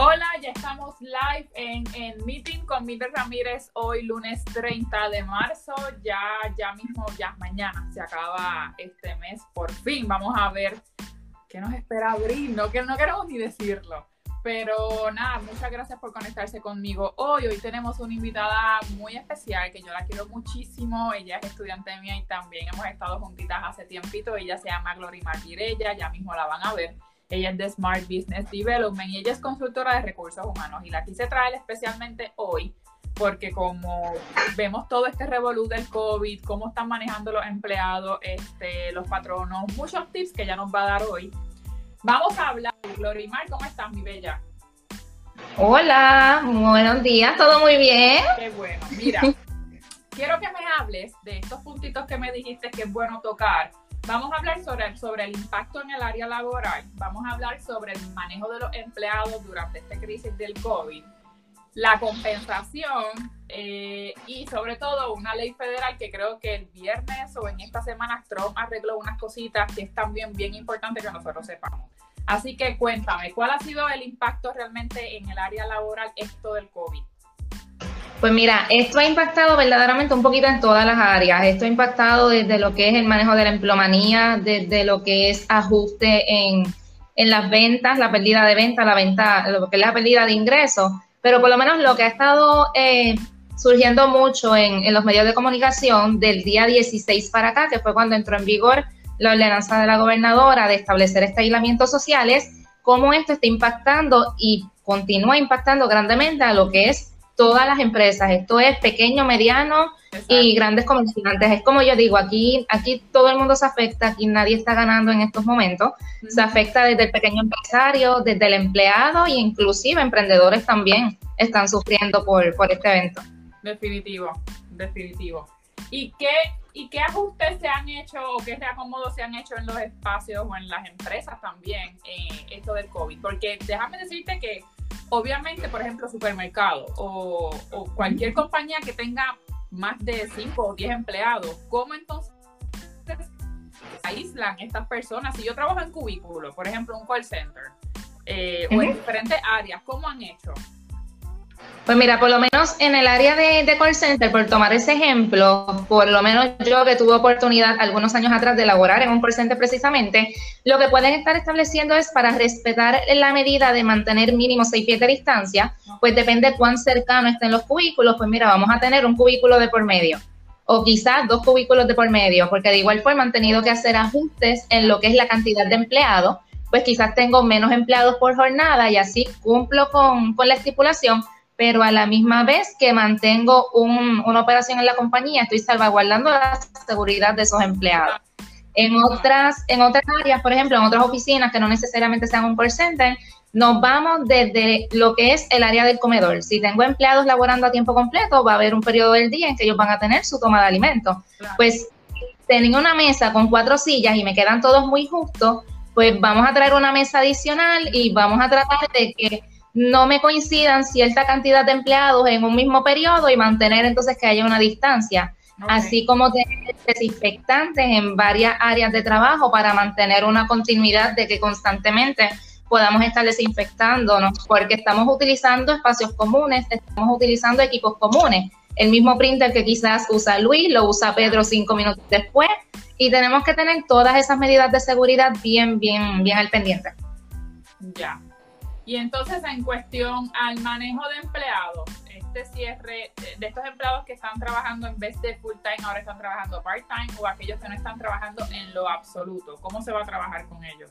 Hola, ya estamos live en, en Meeting con Mildred Ramírez hoy lunes 30 de marzo. Ya, ya mismo, ya mañana se acaba este mes. Por fin vamos a ver qué nos espera abril. No, que no queremos ni decirlo. Pero nada, muchas gracias por conectarse conmigo hoy. Hoy tenemos una invitada muy especial que yo la quiero muchísimo. Ella es estudiante mía y también hemos estado juntitas hace tiempito. Ella se llama Glory Martirella, ya mismo la van a ver. Ella es de Smart Business Development y ella es consultora de recursos humanos. Y la quise traer especialmente hoy porque como vemos todo este revolú del COVID, cómo están manejando los empleados, este, los patronos, muchos tips que ella nos va a dar hoy. Vamos a hablar. Glorimar, ¿cómo estás, mi bella? Hola, buenos días, todo muy bien. Qué bueno. Mira, quiero que me hables de estos puntitos que me dijiste que es bueno tocar Vamos a hablar sobre, el impacto en el área laboral, vamos a hablar sobre el manejo de los empleados durante esta crisis del COVID, la compensación eh, y sobre todo una ley federal que creo que el viernes o en esta semana Trump arregló unas cositas que es también bien importante que nosotros sepamos. Así que cuéntame, ¿cuál ha sido el impacto realmente en el área laboral esto del COVID? Pues mira, esto ha impactado verdaderamente un poquito en todas las áreas. Esto ha impactado desde lo que es el manejo de la emplomanía, desde lo que es ajuste en, las ventas, la pérdida de ventas, la venta, lo que es la pérdida de ingresos. Pero por lo menos lo que ha estado eh, surgiendo mucho en, en los medios de comunicación del día 16 para acá, que fue cuando entró en vigor la ordenanza de la gobernadora de establecer este aislamiento sociales, cómo esto está impactando y continúa impactando grandemente a lo que es todas las empresas. Esto es pequeño, mediano y grandes comerciantes. Es como yo digo, aquí, aquí todo el mundo se afecta, aquí nadie está ganando en estos momentos. Se afecta desde el pequeño empresario, desde el empleado e inclusive emprendedores también están sufriendo por, por este evento. Definitivo, definitivo. ¿Y qué, ¿Y qué ajustes se han hecho o qué reacomodos se han hecho en los espacios o en las empresas también en esto del COVID? Porque déjame decirte que obviamente, por ejemplo, supermercado o, cualquier compañía que tenga más de 5 o 10 empleados, ¿cómo entonces aíslan estas personas? Si yo trabajo en cubículo, por ejemplo, un call center, eh, o en diferentes áreas, ¿cómo han hecho? Pues mira, por lo menos en el área de, call center, por tomar ese ejemplo, por lo menos yo que tuve oportunidad algunos años atrás de elaborar en un call center precisamente, lo que pueden estar estableciendo es para respetar la medida de mantener mínimo seis pies de distancia, pues depende cuán cercano estén los cubículos, pues mira, vamos a tener un cubículo de por medio o quizás dos cubículos de por medio, porque de igual forma han tenido que hacer ajustes en lo que es la cantidad de empleados, pues quizás tengo menos empleados por jornada y así cumplo con, con la estipulación pero a la misma vez que mantengo una operación en la compañía, estoy salvaguardando la seguridad de esos empleados. En otras, en otras áreas, por ejemplo, en otras oficinas que no necesariamente sean un call center, nos vamos desde lo que es el área del comedor. Si tengo empleados laborando a tiempo completo, va a haber un periodo del día en que ellos van a tener su toma de alimentos. Pues tengo una mesa con cuatro sillas y me quedan todos muy justos, pues vamos a traer una mesa adicional y vamos a tratar de que no me coincidan cierta cantidad de empleados en un mismo periodo y mantener entonces que haya una distancia. Así como tener desinfectantes en varias áreas de trabajo para mantener una continuidad de que constantemente podamos estar desinfectándonos, porque estamos utilizando espacios comunes, estamos utilizando equipos comunes. El mismo printer que quizás usa Luis, lo usa Pedro cinco minutos después, y tenemos que tener todas esas medidas de seguridad bien, bien, bien al pendiente. Ya, y entonces en cuestión al manejo de empleados, este cierre de estos empleados que están trabajando en vez de full time, ahora están trabajando part time o aquellos que no están trabajando en lo absoluto, ¿cómo se va a trabajar con ellos?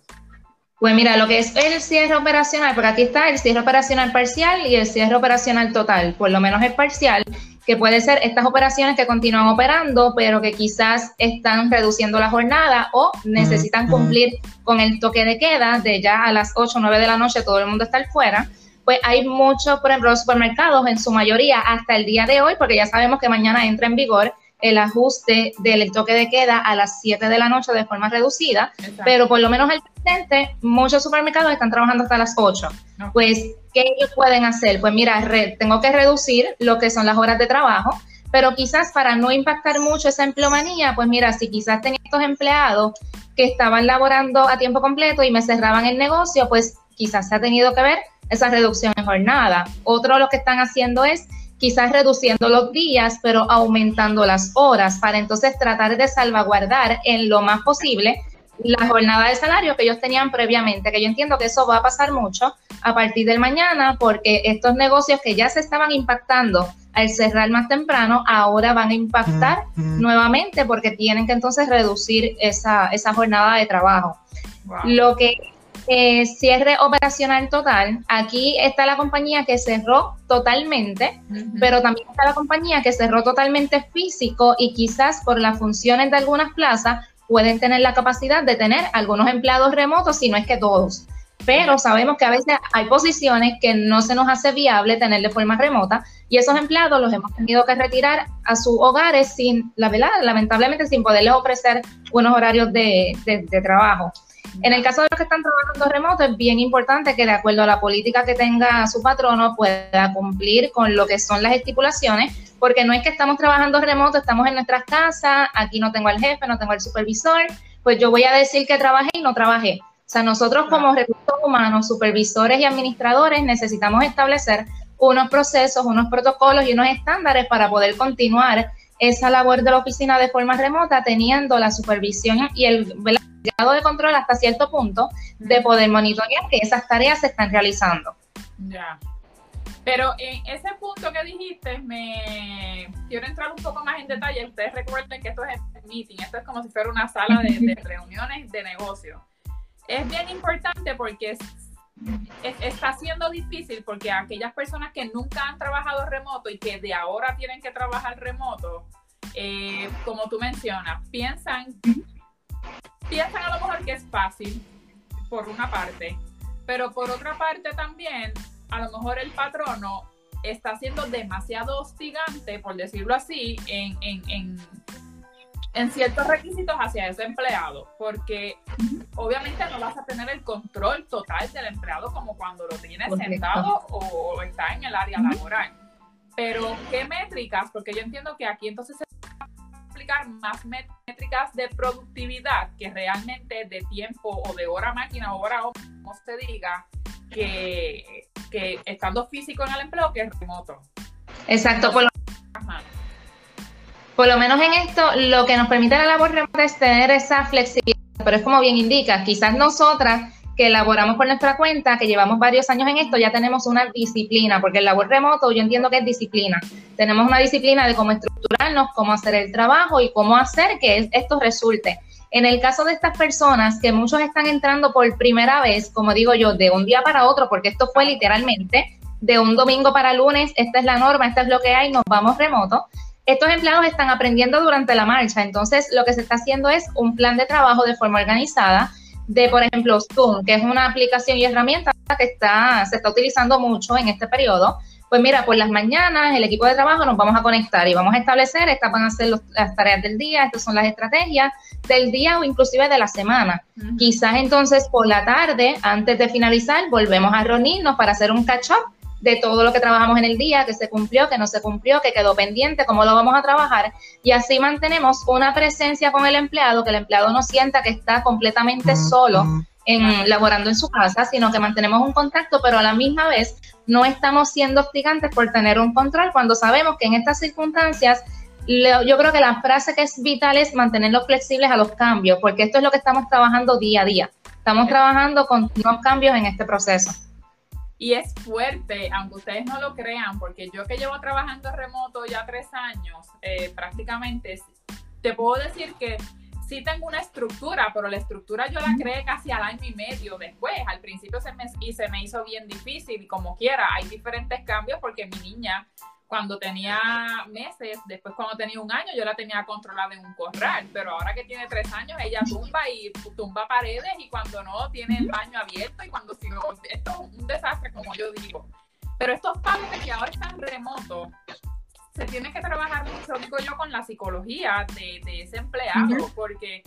Pues mira, lo que es el cierre operacional, porque aquí está el cierre operacional parcial y el cierre operacional total, por lo menos es parcial, que puede ser estas operaciones que continúan operando, pero que quizás están reduciendo la jornada o necesitan cumplir con el toque de queda de ya a las 8 o 9 de la noche todo el mundo está fuera. Pues hay muchos, por ejemplo, supermercados, en su mayoría hasta el día de hoy, porque ya sabemos que mañana entra en vigor el ajuste del toque de queda a las 7 de la noche de forma reducida, pero por lo menos al presente muchos supermercados están trabajando hasta las 8. Pues, ¿qué ellos pueden hacer? Pues mira, tengo que reducir lo que son las horas de trabajo, pero quizás para no impactar mucho esa empleomanía, pues mira, si quizás tenía estos empleados que estaban laborando a tiempo completo y me cerraban el negocio, pues quizás se ha tenido que ver esa reducción en jornada. Otro lo que están haciendo es quizás reduciendo los días, pero aumentando las horas para entonces tratar de salvaguardar en lo más posible la jornada de salario que ellos tenían previamente, que yo entiendo que eso va a pasar mucho a partir del mañana porque estos negocios que ya se estaban impactando al cerrar más temprano, ahora van a impactar nuevamente porque tienen que entonces reducir esa, esa jornada de trabajo. Lo que eh, cierre operacional total. Aquí está la compañía que cerró totalmente, pero también está la compañía que cerró totalmente físico y quizás por las funciones de algunas plazas pueden tener la capacidad de tener algunos empleados remotos, si no es que todos. Pero sabemos que a veces hay posiciones que no se nos hace viable tener de forma remota y esos empleados los hemos tenido que retirar a sus hogares sin, la verdad, lamentablemente sin poderles ofrecer unos horarios de trabajo. En el caso de los que están trabajando remoto, es bien importante que de acuerdo a la política que tenga su patrono pueda cumplir con lo que son las estipulaciones, porque no es que estamos trabajando remoto, estamos en nuestras casas, aquí no tengo al jefe, no tengo al supervisor, pues yo voy a decir que trabajé y no trabajé. O sea, nosotros como recursos humanos, supervisores y administradores necesitamos establecer unos procesos, unos protocolos y unos estándares para poder continuar esa labor de la oficina de forma remota, teniendo la supervisión y el grado de control hasta cierto punto de poder monitorear que esas tareas se están realizando. Ya. Pero en ese punto que dijiste, me quiero entrar un poco más en detalle. Ustedes recuerden que esto es el meeting, esto es como si fuera una sala de, reuniones de negocio. Es bien importante porque está siendo difícil porque aquellas personas que nunca han trabajado remoto y que de ahora tienen que trabajar remoto, eh, como tú mencionas, piensan piensan a lo mejor que es fácil, por una parte, pero por otra parte también, a lo mejor el patrono está siendo demasiado hostigante, por decirlo así, en, en, en, ciertos requisitos hacia ese empleado, porque obviamente no vas a tener el control total del empleado como cuando lo tienes sentado o, está en el área laboral. Pero, ¿qué métricas? Porque yo entiendo que aquí entonces más métricas de productividad que realmente de tiempo o de hora máquina o hora o como se diga, que, que estando físico en el empleo que es remoto. Exacto, por lo, por lo menos en esto, lo que nos permite la labor remota es tener esa flexibilidad, pero es como bien indica, quizás nosotras que elaboramos por nuestra cuenta, que llevamos varios años en esto, ya tenemos una disciplina, porque el labor remoto yo entiendo que es disciplina. Tenemos una disciplina de cómo estructurarnos, cómo hacer el trabajo y cómo hacer que esto resulte. En el caso de estas personas, que muchos están entrando por primera vez, como digo yo, de un día para otro, porque esto fue literalmente de un domingo para lunes, esta es la norma, esta es lo que hay, nos vamos remoto. Estos empleados están aprendiendo durante la marcha, entonces lo que se está haciendo es un plan de trabajo de forma organizada, de, por ejemplo, Zoom, que es una aplicación y herramienta que está, se está utilizando mucho en este periodo. Pues mira, por las mañanas el equipo de trabajo nos vamos a conectar y vamos a establecer, estas van a ser las tareas del día, estas son las estrategias del día o inclusive de la semana. Quizás entonces por la tarde, antes de finalizar, volvemos a reunirnos para hacer un catch-up de todo lo que trabajamos en el día, que se cumplió, que no se cumplió, que quedó pendiente, cómo lo vamos a trabajar. Y así mantenemos una presencia con el empleado, que el empleado no sienta que está completamente solo en, laborando en su casa, sino que mantenemos un contacto, pero a la misma vez no estamos siendo hostigantes por tener un control cuando sabemos que en estas circunstancias yo creo que la frase que es vital es mantenerlos flexibles a los cambios, porque esto es lo que estamos trabajando día a día. Estamos trabajando con unos cambios en este proceso. Y es fuerte, aunque ustedes no lo crean, porque yo que llevo trabajando remoto ya tres años, eh, prácticamente, te puedo decir que sí tengo una estructura, pero la estructura yo la creé casi al año y medio después. Al principio se me, y se me hizo bien difícil y como quiera, hay diferentes cambios porque mi niña cuando tenía meses, después cuando tenía un año, yo la tenía controlada en un corral, pero ahora que tiene tres años, ella tumba y tumba paredes y cuando no, tiene el baño abierto y cuando si no, esto es un desastre, como yo digo. Pero estos padres que ahora están remotos, se tiene que trabajar mucho, digo yo, con la psicología de, de ese empleado, porque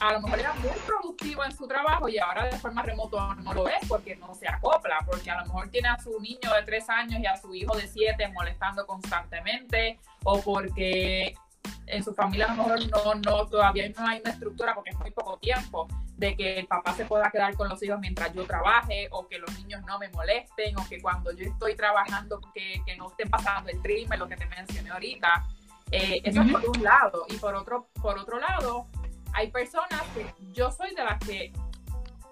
a lo mejor era muy productivo en su trabajo y ahora de forma remota no lo es porque no se acopla, porque a lo mejor tiene a su niño de tres años y a su hijo de siete molestando constantemente, o porque en su familia a lo mejor no, no, todavía no hay una estructura porque es muy poco tiempo de que el papá se pueda quedar con los hijos mientras yo trabaje o que los niños no me molesten o que cuando yo estoy trabajando que, que no estén pasando el trimmer, lo que te mencioné ahorita. Eh, eso es por un lado. Y por otro, por otro lado, hay personas que yo soy de las que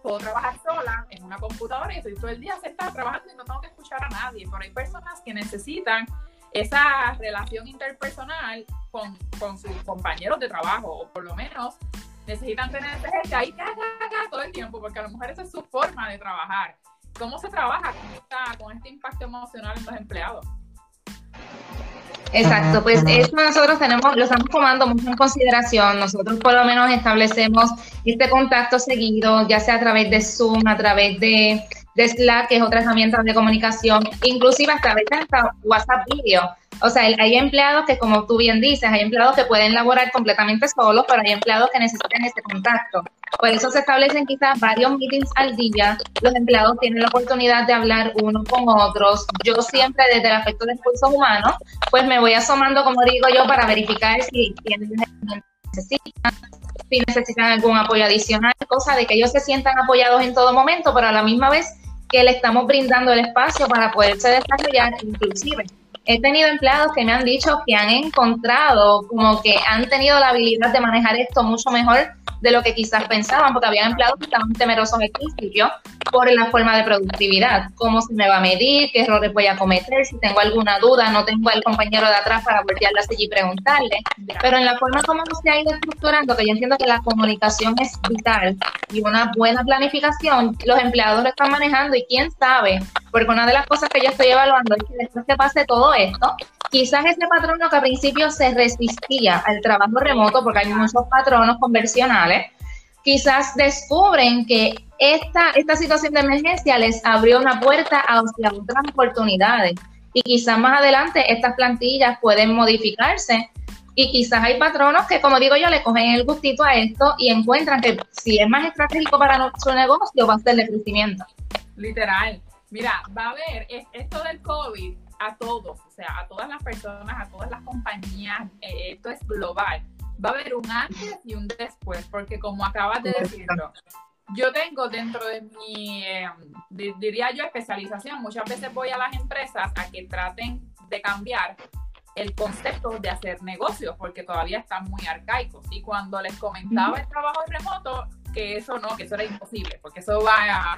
puedo trabajar sola en una computadora y estoy todo el día sentada trabajando y no tengo que escuchar a nadie. Pero hay personas que necesitan esa relación interpersonal con, con sus compañeros de trabajo, o por lo menos necesitan tener gente ahí todo el tiempo, porque a lo mejor esa es su forma de trabajar. ¿Cómo se trabaja con, esta, con este impacto emocional en los empleados? Exacto, pues eso nosotros tenemos, lo estamos tomando mucho en consideración. Nosotros por lo menos establecemos este contacto seguido, ya sea a través de Zoom, a través de, de Slack, que es otra herramienta de comunicación, inclusive hasta a veces hasta WhatsApp Video. O sea, hay empleados que, como tú bien dices, hay empleados que pueden laborar completamente solos, pero hay empleados que necesitan ese contacto. Por eso se establecen quizás varios meetings al día. Los empleados tienen la oportunidad de hablar unos con otros. Yo siempre, desde el aspecto de recursos humanos, pues me voy asomando, como digo yo, para verificar si tienen necesitan, si necesitan algún apoyo adicional, cosa de que ellos se sientan apoyados en todo momento, pero a la misma vez que le estamos brindando el espacio para poderse desarrollar inclusive. He tenido empleados que me han dicho que han encontrado como que han tenido la habilidad de manejar esto mucho mejor de lo que quizás pensaban, porque había empleados que estaban temerosos al principio por la forma de productividad, cómo se me va a medir, qué errores voy a cometer, si tengo alguna duda, no tengo al compañero de atrás para voltearla así y preguntarle, pero en la forma como se ha ido estructurando, que yo entiendo que la comunicación es vital y una buena planificación, los empleados lo están manejando y quién sabe, porque una de las cosas que yo estoy evaluando es que después que pase todo esto, quizás ese patrono que al principio se resistía al trabajo remoto, porque hay muchos patronos convencionales, quizás descubren que esta, esta situación de emergencia les abrió una puerta hacia otras oportunidades. Y quizás más adelante estas plantillas pueden modificarse. Y quizás hay patronos que, como digo yo, le cogen el gustito a esto y encuentran que si es más estratégico para nuestro negocio, va a ser de crecimiento. Literal. Mira, va a haber esto del COVID a todos, o sea, a todas las personas, a todas las compañías, eh, esto es global. Va a haber un antes y un después, porque como acabas de decirlo, yo tengo dentro de mi, em, diría yo, especialización, muchas veces voy a las empresas a que traten de cambiar el concepto de hacer negocios, porque todavía están muy arcaicos. Y cuando les comentaba el trabajo remoto, que eso no, que eso era imposible, porque eso va,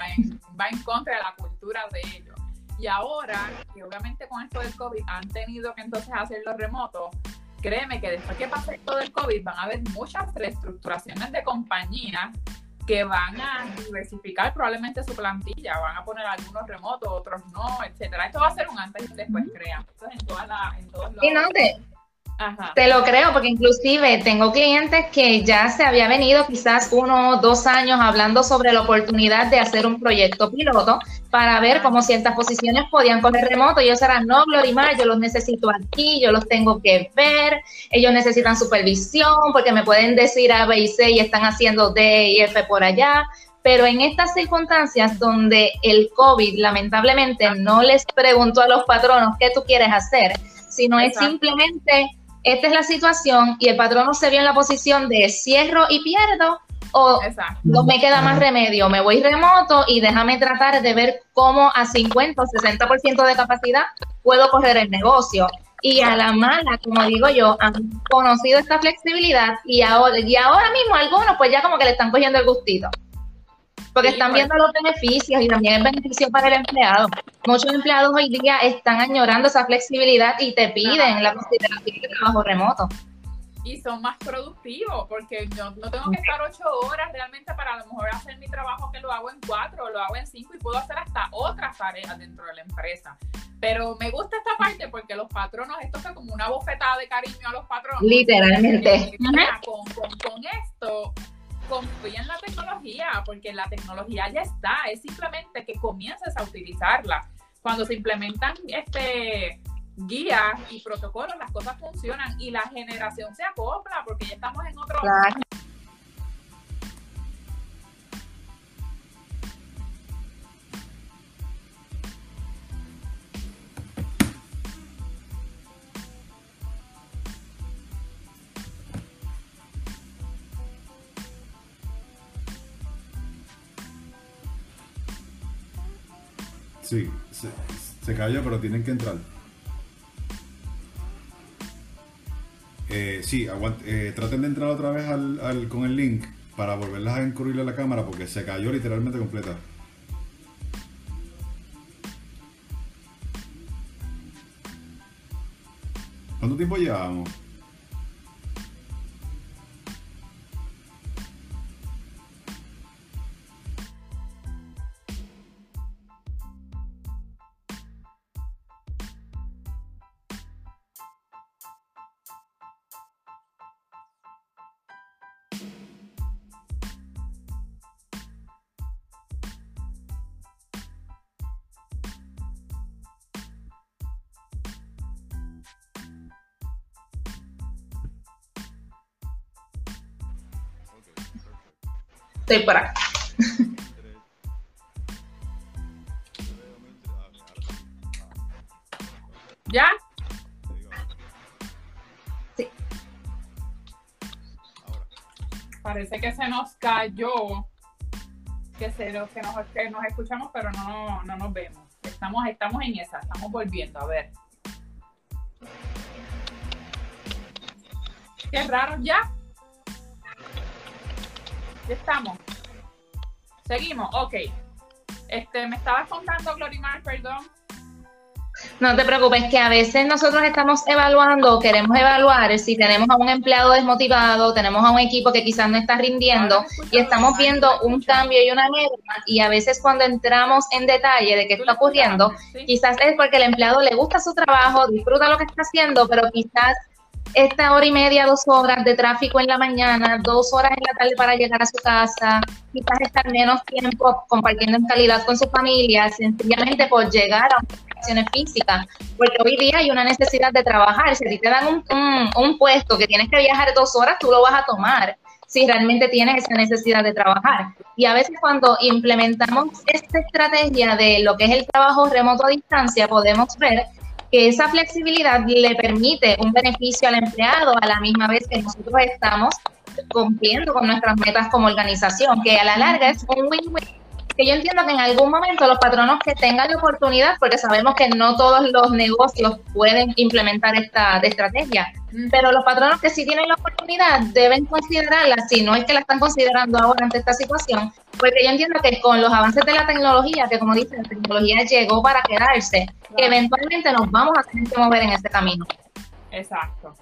va en contra de la cultura de ellos. Y ahora, que obviamente con esto del COVID han tenido que entonces hacerlo remoto, créeme que después que pase esto del COVID van a haber muchas reestructuraciones de compañías que van a diversificar probablemente su plantilla, van a poner algunos remotos, otros no, etcétera. Esto va a ser un antes y después, crean. Esto es en, todas las, en todos los... Y no, te lo creo, porque inclusive tengo clientes que ya se había venido quizás uno o dos años hablando sobre la oportunidad de hacer un proyecto piloto para ver cómo ciertas posiciones podían correr remoto. Y ellos eran, no, Glorimar, yo los necesito aquí, yo los tengo que ver, ellos necesitan supervisión porque me pueden decir A, B y C y están haciendo D y F por allá. Pero en estas circunstancias donde el COVID lamentablemente no les preguntó a los patronos qué tú quieres hacer, sino es simplemente esta es la situación y el patrón no se vio en la posición de cierro y pierdo o no me queda más remedio, me voy remoto y déjame tratar de ver cómo a 50 o 60% de capacidad puedo correr el negocio. Y a la mala, como digo yo, han conocido esta flexibilidad y ahora, y ahora mismo algunos pues ya como que le están cogiendo el gustito porque están viendo los beneficios y también el beneficio para el empleado. Muchos empleados hoy día están añorando esa flexibilidad y te piden la consideración de trabajo remoto. Y son más productivos, porque yo no tengo que estar ocho horas realmente para a lo mejor hacer mi trabajo que lo hago en cuatro o lo hago en cinco y puedo hacer hasta otras tareas dentro de la empresa. Pero me gusta esta parte porque los patronos, esto es como una bofetada de cariño a los patronos. Literalmente. con, con, con esto confía en la tecnología, porque la tecnología ya está, es simplemente que comiences a utilizarla. Cuando se implementan este guías y protocolos, las cosas funcionan y la generación se acopla, porque ya estamos en otro... Sí, se, cayó, pero tienen que entrar. Eh, sí, eh, traten de entrar otra vez al, con el link para volverlas a incurrirle a la cámara porque se cayó literalmente completa. ¿Cuánto tiempo llevamos? Estoy por acá. ¿Ya? Sí. Parece que se nos cayó. Que, se, que, nos, que nos escuchamos, pero no, no nos vemos. Estamos, estamos en esa, estamos volviendo, a ver. Qué raro, ¿ya? Estamos. Seguimos, ok. Este, me estabas contando, Glorimar, perdón. No te preocupes, que a veces nosotros estamos evaluando, queremos evaluar si tenemos a un empleado desmotivado, tenemos a un equipo que quizás no está rindiendo y estamos viendo un cambio y una merma y a veces cuando entramos en detalle de qué está ocurriendo, quizás es porque el empleado le gusta su trabajo, disfruta lo que está haciendo, pero quizás esta hora y media, dos horas de tráfico en la mañana, dos horas en la tarde para llegar a su casa, quizás estar menos tiempo compartiendo en calidad con su familia, sencillamente por llegar a situaciones físicas, porque hoy día hay una necesidad de trabajar. Si a ti te dan un, un puesto que tienes que viajar dos horas, tú lo vas a tomar si realmente tienes esa necesidad de trabajar. Y a veces cuando implementamos esta estrategia de lo que es el trabajo remoto a distancia, podemos ver que esa flexibilidad le permite un beneficio al empleado a la misma vez que nosotros estamos cumpliendo con nuestras metas como organización, que a la larga es un win-win. Que yo entiendo que en algún momento los patronos que tengan la oportunidad, porque sabemos que no todos los negocios pueden implementar esta estrategia, pero los patronos que sí tienen la oportunidad deben considerarla, si no es que la están considerando ahora ante esta situación, porque yo entiendo que con los avances de la tecnología, que como dice, la tecnología llegó para quedarse, que eventualmente nos vamos a tener que mover en ese camino. Exacto.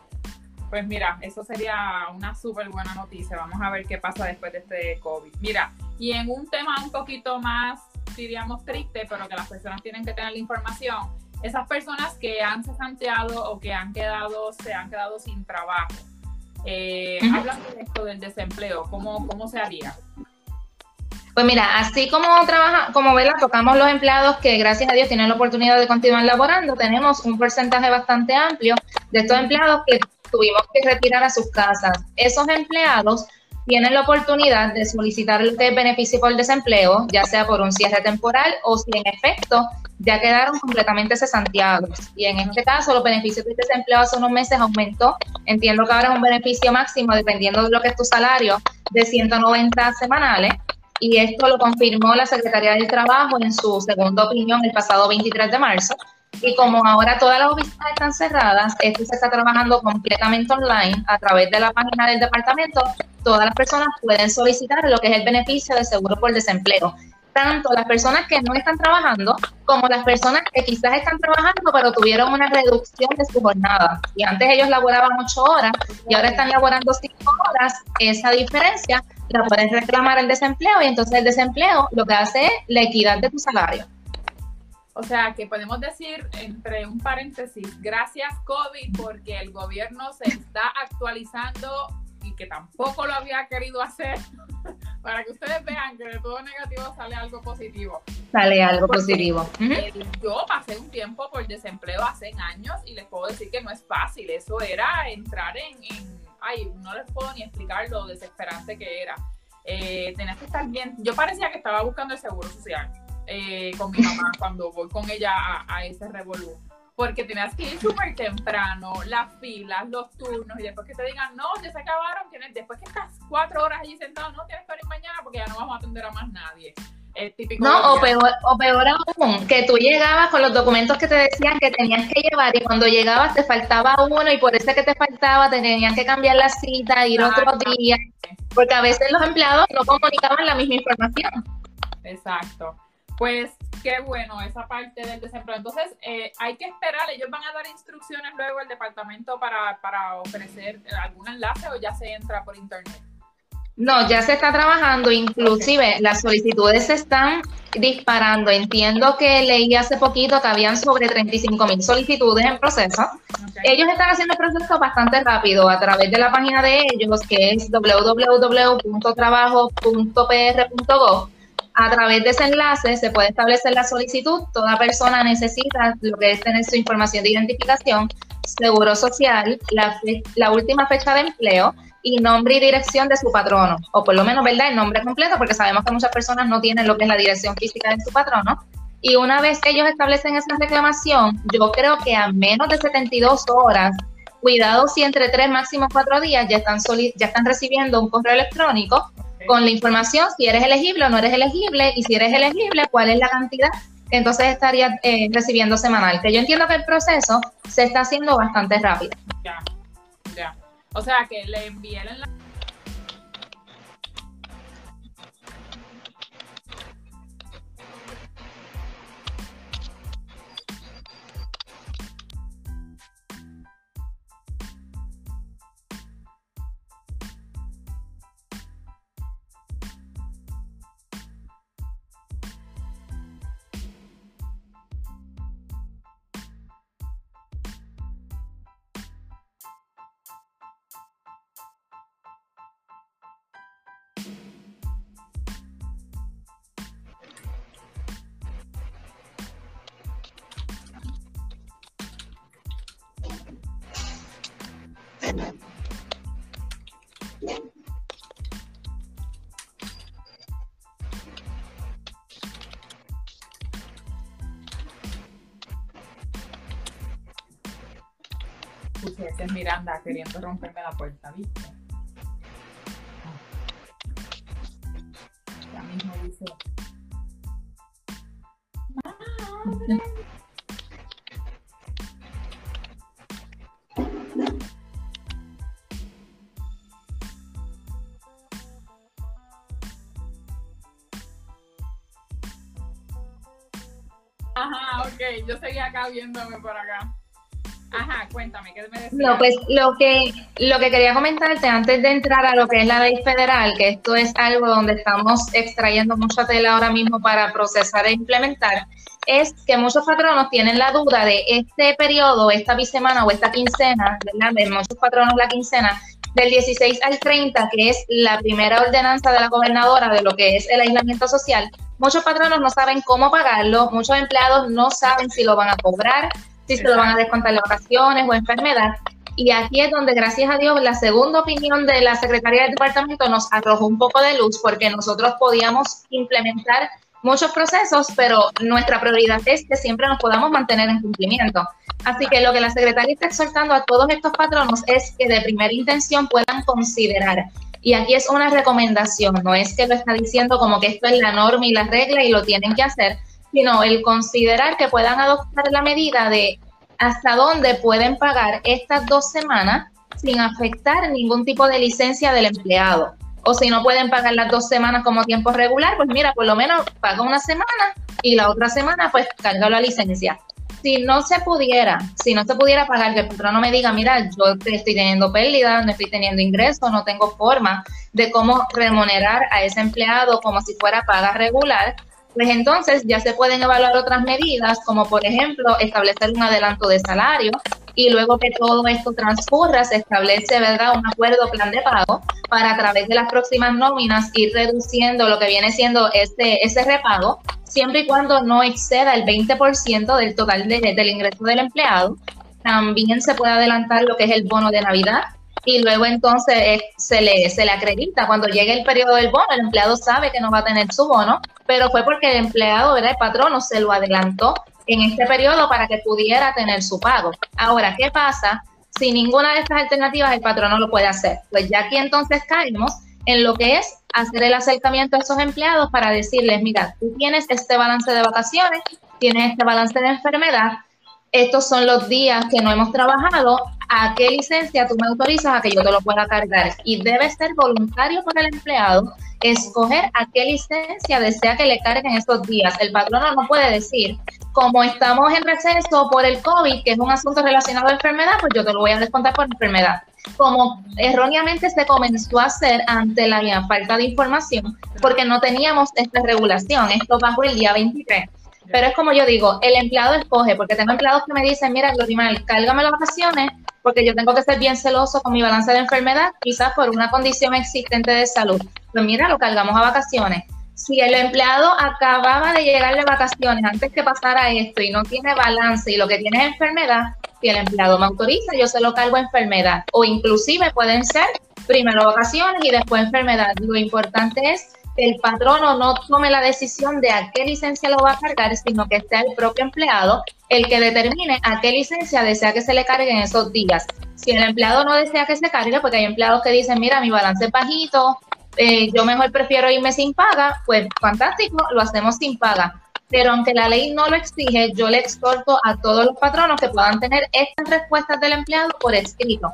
Pues mira, eso sería una súper buena noticia. Vamos a ver qué pasa después de este COVID. Mira, y en un tema un poquito más, diríamos, triste, pero que las personas tienen que tener la información, esas personas que han cesanteado o que han quedado, se han quedado sin trabajo. Eh, de esto del desempleo, ¿cómo, cómo se haría? Pues mira, así como trabaja, como ¿verdad? tocamos los empleados que gracias a Dios tienen la oportunidad de continuar laborando, tenemos un porcentaje bastante amplio de estos empleados que tuvimos que retirar a sus casas. Esos empleados tienen la oportunidad de solicitar el beneficio por desempleo, ya sea por un cierre temporal o si en efecto ya quedaron completamente cesanteados. Y en este caso, los beneficios de desempleo hace unos meses aumentó. Entiendo que ahora es un beneficio máximo, dependiendo de lo que es tu salario, de 190 semanales. Y esto lo confirmó la Secretaría del Trabajo en su segunda opinión el pasado 23 de marzo. Y como ahora todas las oficinas están cerradas, esto se está trabajando completamente online a través de la página del departamento. Todas las personas pueden solicitar lo que es el beneficio de seguro por desempleo. Tanto las personas que no están trabajando como las personas que quizás están trabajando pero tuvieron una reducción de su jornada. Y antes ellos laboraban ocho horas y ahora están laborando cinco horas. Esa diferencia la pueden reclamar el desempleo y entonces el desempleo lo que hace es la equidad de tu salario. O sea, que podemos decir, entre un paréntesis, gracias COVID, porque el gobierno se está actualizando y que tampoco lo había querido hacer, para que ustedes vean que de todo negativo sale algo positivo. Sale algo positivo. yo pasé un tiempo por desempleo hace años y les puedo decir que no es fácil. Eso era entrar en, ay, no les puedo ni explicar lo desesperante que era. Eh, tenías que estar bien. Yo parecía que estaba buscando el seguro social eh, con mi mamá cuando voy con ella a, ese revolú. Porque tenías que ir súper temprano, las filas, los turnos, y después que te digan, no, ya se acabaron, tienes, después que estás cuatro horas allí sentado, no, tienes que ir mañana porque ya no vamos a atender a más nadie. típico. No, o peor, o peor aún, que tú llegabas con los documentos que te decían que tenías que llevar y cuando llegabas te faltaba uno y por ese que te faltaba te tenían que cambiar la cita, ir otro día, porque a veces los empleados no comunicaban la misma información. Exacto. Pues qué bueno esa parte del desempleo. Entonces, eh, hay que esperar, ellos van a dar instrucciones luego al departamento para, para ofrecer algún enlace o ya se entra por internet. No, ya se está trabajando, inclusive las solicitudes se están disparando. Entiendo que leí hace poquito que habían sobre 35 mil solicitudes en proceso. Ellos están haciendo el proceso bastante rápido a través de la página de ellos, que es www.trabajo.pr.gov. A través de ese enlace se puede establecer la solicitud. Toda persona necesita lo que es tener su información de identificación, seguro social, la, última fecha de empleo y nombre y dirección de su patrono, o por lo menos, ¿verdad? El nombre completo, porque sabemos que muchas personas no tienen lo que es la dirección física de su patrono. Y una vez que ellos establecen esa reclamación, yo creo que a menos de 72 horas, cuidado si entre 3, máximo 4 días, ya están, ya están recibiendo un correo electrónico con la información si eres elegible o no eres elegible, y si eres elegible, cuál es la cantidad entonces estarías eh, recibiendo semanal. Que yo entiendo que el proceso se está haciendo bastante rápido. Ya, ya. O sea, que le envíen la ese es Miranda queriendo romperme la puerta, ¿viste? Acá viéndome por acá. Ajá, cuéntame, ¿qué me decías? No, pues lo que, lo que quería comentarte antes de entrar a lo que es la ley federal, que esto es algo donde estamos extrayendo mucha tela ahora mismo para procesar e implementar, es que muchos patronos tienen la duda de este periodo, esta bisemana o esta quincena, ¿verdad? De muchos patronos la quincena, del 16 al 30, que es la primera ordenanza de la gobernadora de lo que es el aislamiento social, muchos patronos no saben cómo pagarlo, muchos empleados no saben si lo van a cobrar, si se lo van a descontar de vacaciones o enfermedad. Y aquí es donde, gracias a Dios, la segunda opinión de la Secretaría del Departamento nos arrojó un poco de luz porque nosotros podíamos implementar muchos procesos, pero nuestra prioridad es que siempre nos podamos mantener en cumplimiento. Así que lo que la Secretaría está exhortando a todos estos patronos es que de primera intención puedan considerar. Y aquí es una recomendación, no es que lo está diciendo como que esto es la norma y la regla y lo tienen que hacer, sino el considerar que puedan adoptar la medida de hasta dónde pueden pagar estas dos semanas sin afectar ningún tipo de licencia del empleado. O si no pueden pagar las dos semanas como tiempo regular, pues mira, por lo menos paga una semana y la otra semana pues carga la licencia. Si no se pudiera, si no se pudiera pagar, que el patrón me diga, mira, yo estoy teniendo pérdida, no estoy teniendo ingresos, no tengo forma de cómo remunerar a ese empleado como si fuera paga regular, pues entonces ya se pueden evaluar otras medidas, como por ejemplo establecer un adelanto de salario y luego que todo esto transcurra se establece, ¿verdad?, un acuerdo plan de pago para a través de las próximas nóminas ir reduciendo lo que viene siendo ese, ese repago, siempre y cuando no exceda el 20% del total del ingreso del empleado. También se puede adelantar lo que es el bono de Navidad, y luego entonces eh, se, le, se le acredita. Cuando llegue el periodo del bono, el empleado sabe que no va a tener su bono, pero fue porque el empleado, ¿verdad? el patrono, se lo adelantó en este periodo para que pudiera tener su pago. Ahora, ¿qué pasa? Si ninguna de estas alternativas el patrono lo puede hacer, pues ya aquí entonces caemos en lo que es hacer el acercamiento a esos empleados para decirles, mira, tú tienes este balance de vacaciones, tienes este balance de enfermedad, estos son los días que no hemos trabajado, ¿a qué licencia tú me autorizas a que yo te lo pueda cargar? Y debe ser voluntario por el empleado escoger a qué licencia desea que le carguen estos días. El patrono no puede decir, como estamos en receso por el COVID, que es un asunto relacionado a enfermedad, pues yo te lo voy a descontar por enfermedad. Como erróneamente se comenzó a hacer ante la falta de información, porque no teníamos esta regulación. Esto bajo el día 23. Pero es como yo digo, el empleado escoge, porque tengo empleados que me dicen, mira, Glorimal, cálgame las vacaciones, porque yo tengo que ser bien celoso con mi balance de enfermedad, quizás por una condición existente de salud. Pues mira, lo cargamos a vacaciones. Si el empleado acababa de llegar de vacaciones antes que pasara esto y no tiene balance y lo que tiene es enfermedad, si el empleado me autoriza, yo se lo cargo a enfermedad. O inclusive pueden ser primero vacaciones y después enfermedad. Lo importante es el patrono no tome la decisión de a qué licencia lo va a cargar, sino que sea el propio empleado el que determine a qué licencia desea que se le cargue en esos días. Si el empleado no desea que se cargue, porque hay empleados que dicen, mira, mi balance es bajito, eh, yo mejor prefiero irme sin paga, pues fantástico, lo hacemos sin paga. Pero aunque la ley no lo exige, yo le exhorto a todos los patronos que puedan tener estas respuestas del empleado por escrito,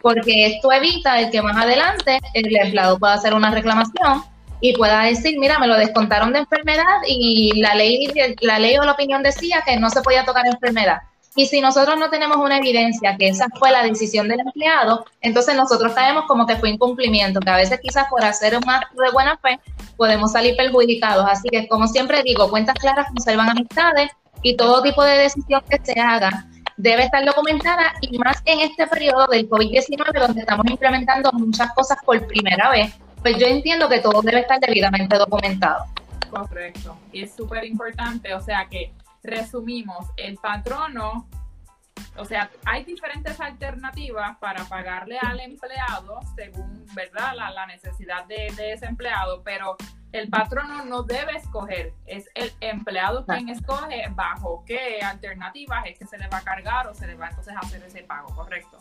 porque esto evita el que más adelante el empleado pueda hacer una reclamación y pueda decir, mira, me lo descontaron de enfermedad y la ley, la ley o la opinión decía que no se podía tocar enfermedad. Y si nosotros no tenemos una evidencia que esa fue la decisión del empleado, entonces nosotros sabemos como que fue incumplimiento, que a veces quizás por hacer un acto de buena fe podemos salir perjudicados. Así que como siempre digo, cuentas claras conservan amistades y todo tipo de decisión que se haga debe estar documentada y más en este periodo del COVID-19 donde estamos implementando muchas cosas por primera vez pues yo entiendo que todo debe estar debidamente documentado. Correcto. Y es súper importante, o sea que resumimos, el patrono, o sea, hay diferentes alternativas para pagarle al empleado según, ¿verdad?, la, necesidad de, ese empleado, pero el patrono no debe escoger, es el empleado quien escoge bajo qué alternativas es que se le va a cargar o se le va entonces a hacer ese pago, ¿correcto?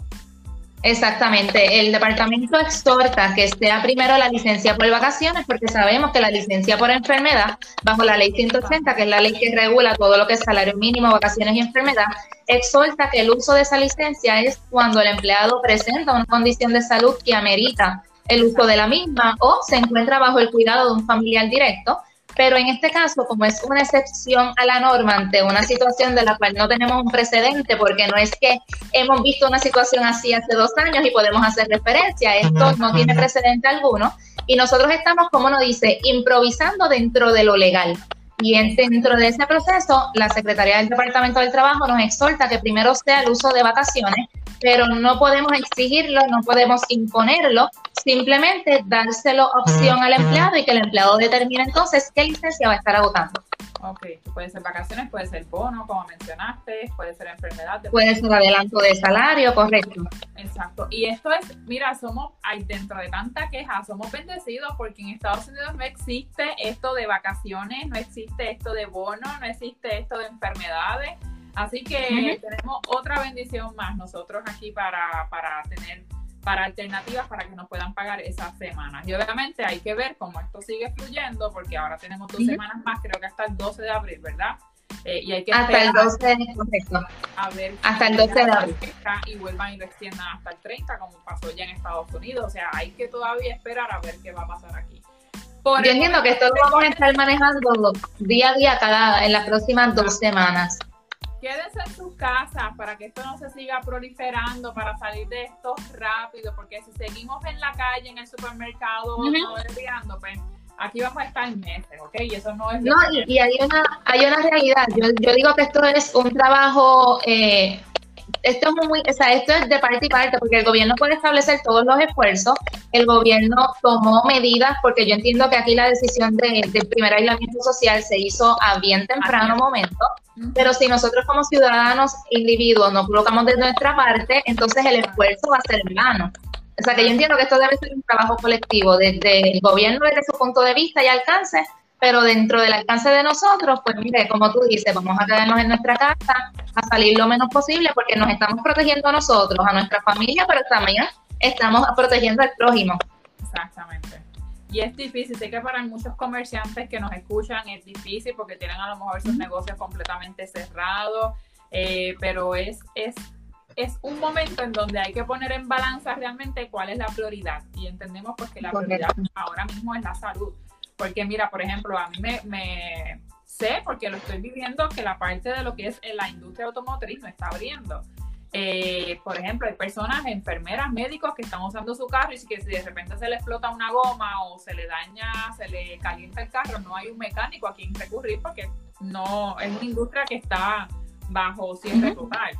Exactamente, el departamento exhorta que sea primero la licencia por vacaciones porque sabemos que la licencia por enfermedad, bajo la ley 180, que es la ley que regula todo lo que es salario mínimo, vacaciones y enfermedad, exhorta que el uso de esa licencia es cuando el empleado presenta una condición de salud que amerita el uso de la misma o se encuentra bajo el cuidado de un familiar directo pero en este caso, como es una excepción a la norma ante una situación de la cual no tenemos un precedente, porque no es que hemos visto una situación así hace dos años y podemos hacer referencia, esto no tiene precedente alguno, y nosotros estamos, como nos dice, improvisando dentro de lo legal. Y dentro de ese proceso, la Secretaría del Departamento del Trabajo nos exhorta que primero sea el uso de vacaciones, pero no podemos exigirlo, no podemos imponerlo, simplemente dárselo opción al empleado y que el empleado determine entonces qué licencia va a estar agotando. Ok, puede ser vacaciones, puede ser bono, como mencionaste, puede ser enfermedad. Puede ser adelanto de salario, correcto. Exacto. Y esto es, mira, somos, hay dentro de tanta queja, somos bendecidos porque en Estados Unidos no existe esto de vacaciones, no existe esto de bono, no existe esto de enfermedades. Así que tenemos otra bendición más nosotros aquí para, para tener para alternativas para que nos puedan pagar esas semanas. Y obviamente hay que ver cómo esto sigue fluyendo, porque ahora tenemos dos semanas más, creo que hasta el 12 de abril, ¿verdad? Eh, y hay que hasta el 12 de A ver hasta el 12 de abril. Y vuelvan y lo extiendan hasta el 30, como pasó ya en Estados Unidos. O sea, hay que todavía esperar a ver qué va a pasar aquí. Yo entiendo que esto lo vamos a estar manejando día a día cada, en las próximas dos semanas quédense en sus casas para que esto no se siga proliferando, para salir de esto rápido, porque si seguimos en la calle, en el supermercado, no desviando, pues aquí vamos a estar meses, ¿ok? Y eso no es... No, y, hay, una, hay una realidad. Yo, yo digo que esto es un trabajo eh, esto es muy, o sea, esto es de parte y parte, porque el gobierno puede establecer todos los esfuerzos, el gobierno tomó medidas, porque yo entiendo que aquí la decisión de, del primer aislamiento social se hizo a bien temprano momento, pero si nosotros como ciudadanos, individuos, no colocamos de nuestra parte, entonces el esfuerzo va a ser vano. O sea que yo entiendo que esto debe ser un trabajo colectivo, desde el gobierno, desde su punto de vista y alcance, pero dentro del alcance de nosotros, pues mire, como tú dices, vamos a quedarnos en nuestra casa, a salir lo menos posible, porque nos estamos protegiendo a nosotros, a nuestra familia, pero también estamos protegiendo al prójimo. Exactamente. y es difícil, sé que para muchos comerciantes que nos escuchan es difícil porque tienen a lo mejor sus negocios completamente cerrados, eh, pero es, es, es un momento en donde hay que poner en balanza realmente cuál es la prioridad y entendemos pues que la prioridad ahora mismo es la salud. Porque mira, por ejemplo, a mí me, me sé, porque lo estoy viviendo, que la parte de lo que es la industria automotriz no está abriendo. Eh, por ejemplo, hay personas, enfermeras, médicos que están usando su carro y que si de repente se le explota una goma o se le daña, se le calienta el carro, no hay un mecánico a quien recurrir porque no es una industria que está bajo cierre total.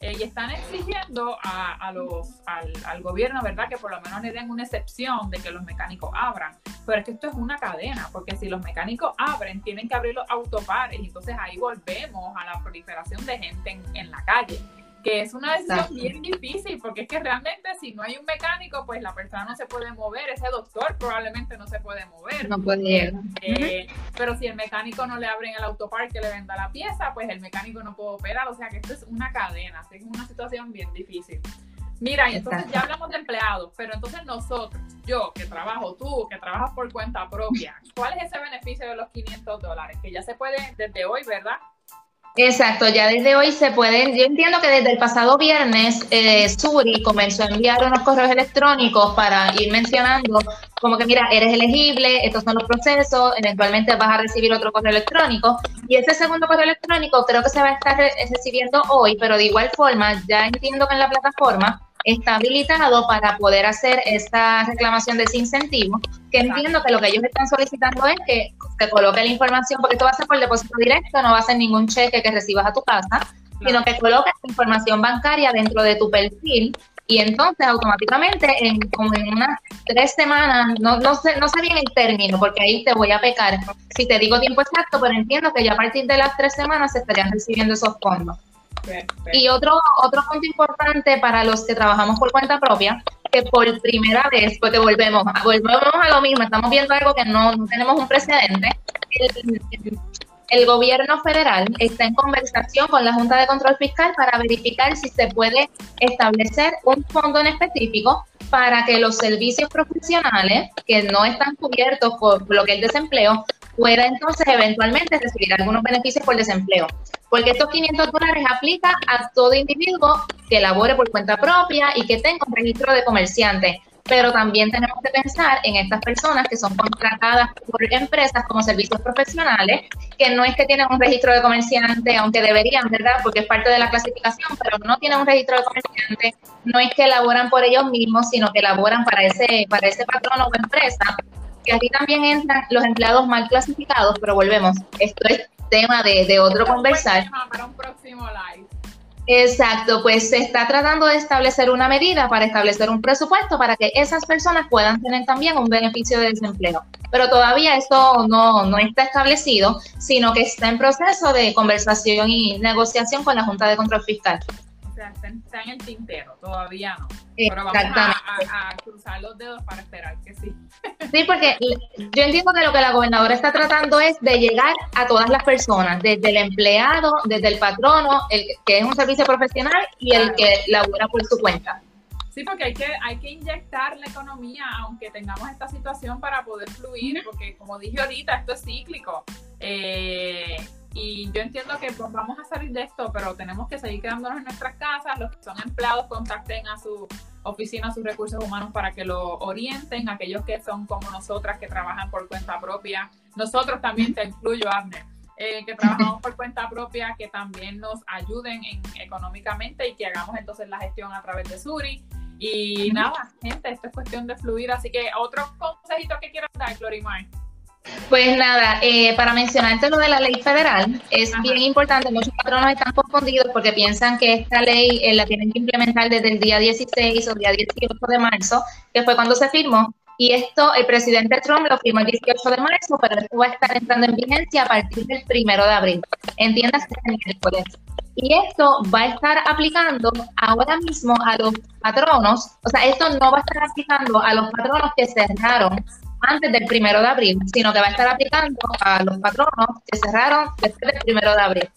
Eh, y están exigiendo a, los, al, gobierno, ¿verdad? Que por lo menos le den una excepción de que los mecánicos abran. Pero es que esto es una cadena, porque si los mecánicos abren, tienen que abrir los autopares. Y entonces ahí volvemos a la proliferación de gente en la calle que es una decisión bien difícil, porque es que realmente si no hay un mecánico, pues la persona no se puede mover, ese doctor probablemente no se puede mover. No puede eh, Pero si el mecánico no le abre el autopark que le venda la pieza, pues el mecánico no puede operar, o sea que esto es una cadena, es una situación bien difícil. Mira, y entonces ya hablamos de empleados, pero entonces nosotros, yo que trabajo, tú que trabajas por cuenta propia, ¿cuál es ese beneficio de los 500 dólares? Que ya se puede desde hoy, ¿verdad? Exacto, ya desde hoy se pueden, yo entiendo que desde el pasado viernes eh, Suri comenzó a enviar unos correos electrónicos para ir mencionando como que mira, eres elegible, estos son los procesos, eventualmente vas a recibir otro correo electrónico y ese segundo correo electrónico creo que se va a estar recibiendo hoy, pero de igual forma ya entiendo que en la plataforma está habilitado para poder hacer esta reclamación de ese incentivo, que entiendo que lo que ellos están solicitando es que se coloque la información, porque esto va a ser por depósito directo, no va a ser ningún cheque que recibas a tu casa, sino que coloques información bancaria dentro de tu perfil y entonces automáticamente en como en unas tres semanas, no, no, sé, no sé bien el término, porque ahí te voy a pecar si te digo tiempo exacto, pero entiendo que ya a partir de las tres semanas se estarían recibiendo esos fondos. Y otro, otro punto importante para los que trabajamos por cuenta propia, que por primera vez, porque volvemos, volvemos a lo mismo, estamos viendo algo que no, tenemos un precedente. el, gobierno federal está en conversación con la Junta de Control Fiscal para verificar si se puede establecer un fondo en específico para que los servicios profesionales que no están cubiertos por lo que es desempleo pueda entonces eventualmente recibir algunos beneficios por desempleo. Porque estos 500 dólares aplica a todo individuo que labore por cuenta propia y que tenga un registro de comerciante. Pero también tenemos que pensar en estas personas que son contratadas por empresas como servicios profesionales, que no es que tienen un registro de comerciante, aunque deberían, ¿verdad? Porque es parte de la clasificación, pero no tienen un registro de comerciante, no es que laboran por ellos mismos, sino que laboran para ese, para ese patrón o empresa que aquí también entran los empleados mal clasificados, pero volvemos, esto es tema de, otro conversar. Para un próximo live. Exacto, pues se está tratando de establecer una medida para establecer un presupuesto para que esas personas puedan tener también un beneficio de desempleo. Pero todavía esto no, no está establecido, sino que está en proceso de conversación y negociación con la Junta de Control Fiscal está, en el tintero, todavía no. Pero vamos a, cruzar los dedos para esperar que sí. Sí, porque yo entiendo que lo que la gobernadora está tratando es de llegar a todas las personas, desde el empleado, desde el patrono, el que es un servicio profesional y el que labora por su cuenta. Sí, porque hay que, hay que inyectar la economía, aunque tengamos esta situación para poder fluir, porque como dije ahorita, esto es cíclico. Eh, y yo entiendo que pues, vamos a salir de esto, pero tenemos que seguir quedándonos en nuestras casas. Los que son empleados contacten a su oficina, a sus recursos humanos para que lo orienten. Aquellos que son como nosotras, que trabajan por cuenta propia. Nosotros también te incluyo, Abner. Eh, que trabajamos por cuenta propia, que también nos ayuden en, económicamente y que hagamos entonces la gestión a través de Suri. Y nada, gente, esto es cuestión de fluir. Así que otro consejito que quiero dar, Glorimar. Pues nada, eh, para mencionarte lo de la ley federal, es bien importante, muchos patronos están confundidos porque piensan que esta ley eh, la tienen que implementar desde el día 16 o día 18 de marzo, que fue cuando se firmó, y esto el presidente Trump lo firmó el 18 de marzo, pero esto va a estar entrando en vigencia a partir del primero de abril. Entiendas que es miércoles. Y esto va a estar aplicando ahora mismo a los patronos, o sea, esto no va a estar aplicando a los patronos que cerraron antes del primero de abril, sino que va a estar aplicando a los patronos que cerraron después del primero de abril.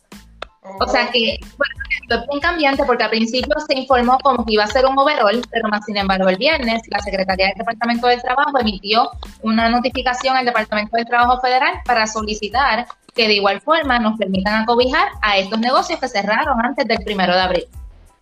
O sea que, bueno, Esto es bien cambiante porque al principio se informó como que iba a ser un overall, pero más sin embargo el viernes la Secretaría del Departamento del Trabajo emitió una notificación al Departamento del Trabajo Federal para solicitar que de igual forma nos permitan acobijar a estos negocios que cerraron antes del primero de abril.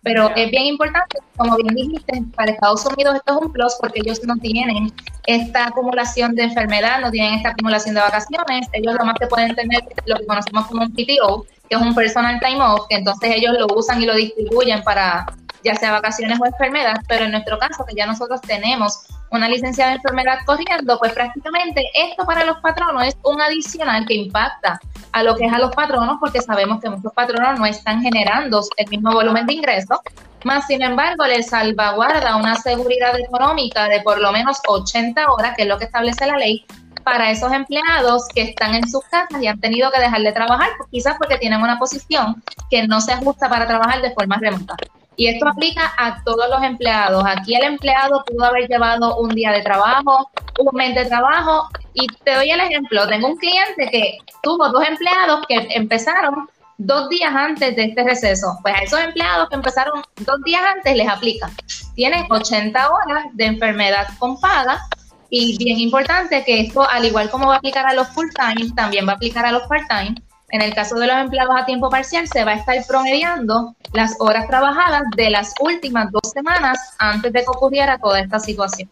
Pero es bien importante, como bien dijiste, para Estados Unidos esto es un plus porque ellos no tienen esta acumulación de enfermedad, no tienen esta acumulación de vacaciones. Ellos lo más que pueden tener lo que conocemos como un PTO, que es un personal time off, que entonces ellos lo usan y lo distribuyen para ya sea vacaciones o enfermedad. Pero en nuestro caso, que ya nosotros tenemos una licencia de enfermedad corriendo, pues prácticamente esto para los patronos es un adicional que impacta a lo que es a los patronos, porque sabemos que muchos patronos no están generando el mismo volumen de ingresos, más sin embargo les salvaguarda una seguridad económica de por lo menos 80 horas, que es lo que establece la ley, para esos empleados que están en sus casas y han tenido que dejar de trabajar, quizás porque tienen una posición que no se ajusta para trabajar de forma remota. Y esto aplica a todos los empleados. Aquí el empleado pudo haber llevado un día de trabajo, un mes de trabajo. Y te doy el ejemplo, tengo un cliente que tuvo dos empleados que empezaron dos días antes de este receso. Pues a esos empleados que empezaron dos días antes les aplica. Tienen 80 horas de enfermedad con paga y bien importante que esto, al igual como va a aplicar a los full time, también va a aplicar a los part time. En el caso de los empleados a tiempo parcial, se va a estar promediando las horas trabajadas de las últimas dos semanas antes de que ocurriera toda esta situación.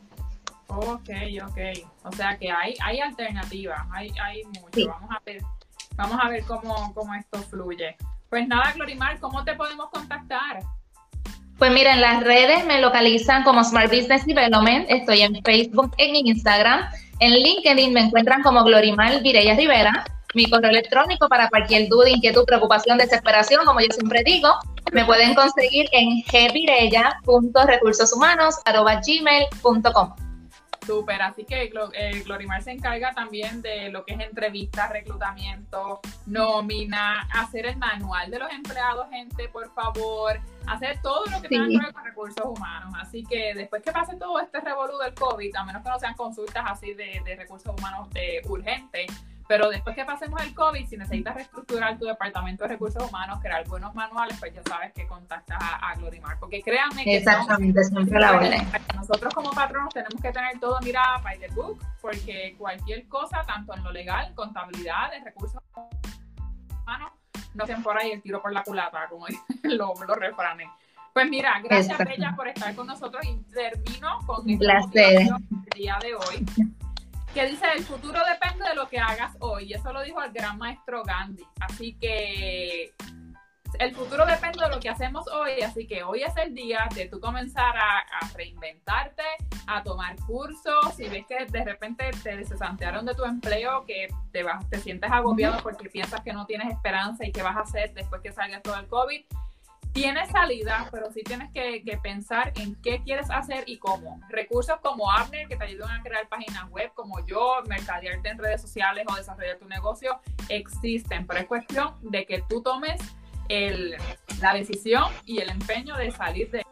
Ok, ok. O sea que hay, hay alternativas, hay, hay mucho. Vamos a ver, vamos a ver cómo, cómo esto fluye. Pues nada, Glorimar, ¿cómo te podemos contactar? Pues mira, en las redes me localizan como Smart Business Development, estoy en Facebook, en Instagram, en LinkedIn me encuentran como Glorimar Vireya Rivera mi correo electrónico para cualquier duda, inquietud, preocupación, desesperación, como yo siempre digo. Me pueden conseguir en gmail.com Súper, así que eh, Glorimar se encarga también de lo que es entrevistas, reclutamiento, nómina, hacer el manual de los empleados, gente, por favor, hacer todo lo que tenga que ver con recursos humanos. Así que después que pase todo este revolú del COVID, a menos que no sean consultas así de, recursos humanos eh, urgentes, pero después que pasemos el COVID, si necesitas reestructurar tu departamento de recursos humanos, crear buenos manuales, pues ya sabes que contactas a, Glorimar. Porque créanme que Exactamente, siempre la nosotros como patronos tenemos que tener todo mirada by the book, porque cualquier cosa, tanto en lo legal, contabilidad, de recursos humanos, no sean por ahí el tiro por la culata, como dicen los, los refranes. Pues mira, gracias Bella por estar con nosotros y termino con el día de hoy que dice, el futuro depende de lo que hagas hoy. Y eso lo dijo el gran maestro Gandhi. Así que el futuro depende de lo que hacemos hoy, así que hoy es el día de tú comenzar a, reinventarte, a tomar cursos, si ves que de repente te desesantearon de tu empleo, que te, vas, te sientes agobiado porque piensas que no tienes esperanza y qué vas a hacer después que salga todo el COVID, tiene salida, pero sí tienes que, pensar en qué quieres hacer y cómo. Recursos como Abner, que te ayudan a crear páginas web, como yo, mercadearte en redes sociales o desarrollar tu negocio, existen, pero es cuestión de que tú tomes el, la decisión y el empeño de salir de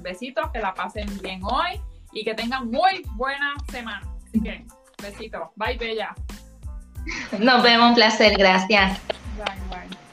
besitos, que la pasen bien hoy y que tengan muy buena semana. Así que, besitos. Bye, Bella. Nos vemos, un placer, gracias. Bye, bye.